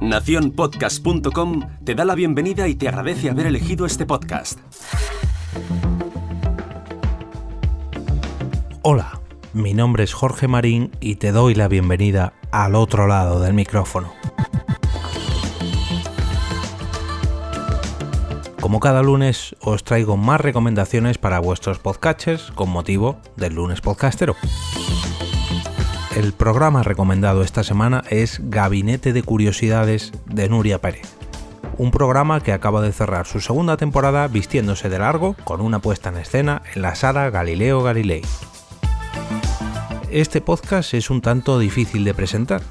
Naciónpodcast.com te da la bienvenida y te agradece haber elegido este podcast. Hola, mi nombre es Jorge Marín y te doy la bienvenida al otro lado del micrófono. Como cada lunes os traigo más recomendaciones para vuestros podcatchers con motivo del lunes podcastero. El programa recomendado esta semana es Gabinete de Curiosidades de Nuria Pérez. Un programa que acaba de cerrar su segunda temporada vistiéndose de largo con una puesta en escena en la sala Galileo Galilei. Este podcast es un tanto difícil de presentar.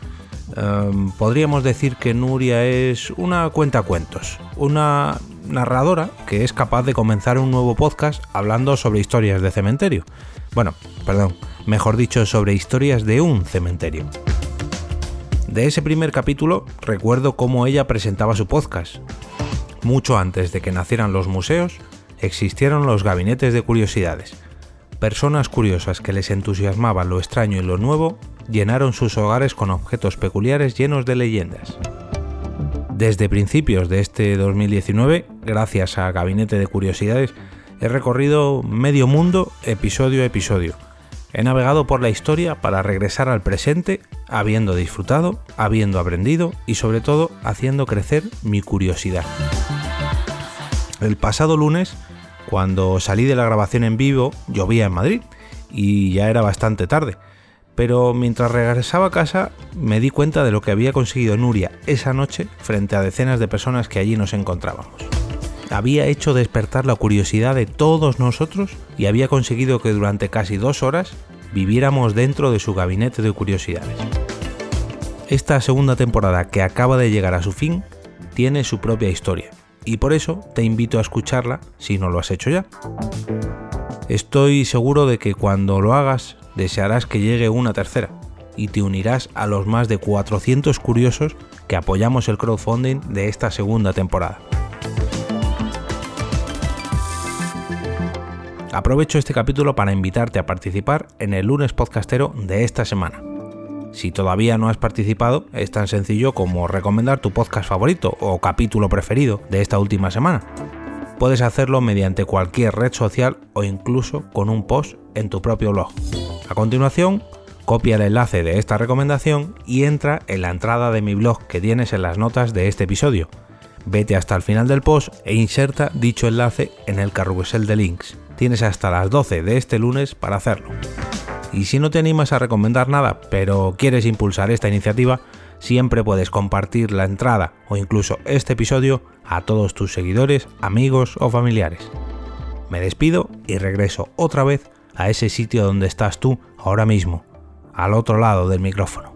Em, podríamos decir que Nuria es una cuentacuentos, una narradora que es capaz de comenzar un nuevo podcast hablando sobre historias de cementerio. Bueno, perdón, mejor dicho, sobre historias de un cementerio. De ese primer capítulo recuerdo cómo ella presentaba su podcast. Mucho antes de que nacieran los museos, existieron los gabinetes de curiosidades. Personas curiosas que les entusiasmaba lo extraño y lo nuevo llenaron sus hogares con objetos peculiares llenos de leyendas. Desde principios de este 2019, gracias a Gabinete de Curiosidades, he recorrido medio mundo episodio a episodio He navegado por la historia para regresar al presente, habiendo disfrutado, habiendo aprendido y sobre todo haciendo crecer mi curiosidad. El pasado lunes, cuando salí de la grabación en vivo, llovía en Madrid y ya era bastante tarde. Pero mientras regresaba a casa me di cuenta de lo que había conseguido Nuria esa noche frente a decenas de personas que allí nos encontrábamos había hecho despertar la curiosidad de todos nosotros y había conseguido que durante casi dos horas viviéramos dentro de su gabinete de curiosidades. Esta segunda temporada que acaba de llegar a su fin tiene su propia historia y por eso te invito a escucharla si no lo has hecho ya. Estoy seguro de que cuando lo hagas desearás que llegue una tercera y te unirás a los más de 400 curiosos que apoyamos el crowdfunding de esta segunda temporada. Aprovecho este capítulo para invitarte a participar en el lunes podcastero de esta semana. Si todavía no has participado, es tan sencillo como recomendar tu podcast favorito o capítulo preferido de esta última semana. Puedes hacerlo mediante cualquier red social o incluso con un post en tu propio blog. A continuación, copia el enlace de esta recomendación y entra en la entrada de mi blog que tienes en las notas de este episodio. Vete hasta el final del post e inserta dicho enlace en el carrusel de links tienes hasta las 12 de este lunes para hacerlo. Y si no te animas a recomendar nada, pero quieres impulsar esta iniciativa, siempre puedes compartir la entrada o incluso este episodio a todos tus seguidores, amigos o familiares. Me despido y regreso otra vez a ese sitio donde estás tú ahora mismo, al otro lado del micrófono.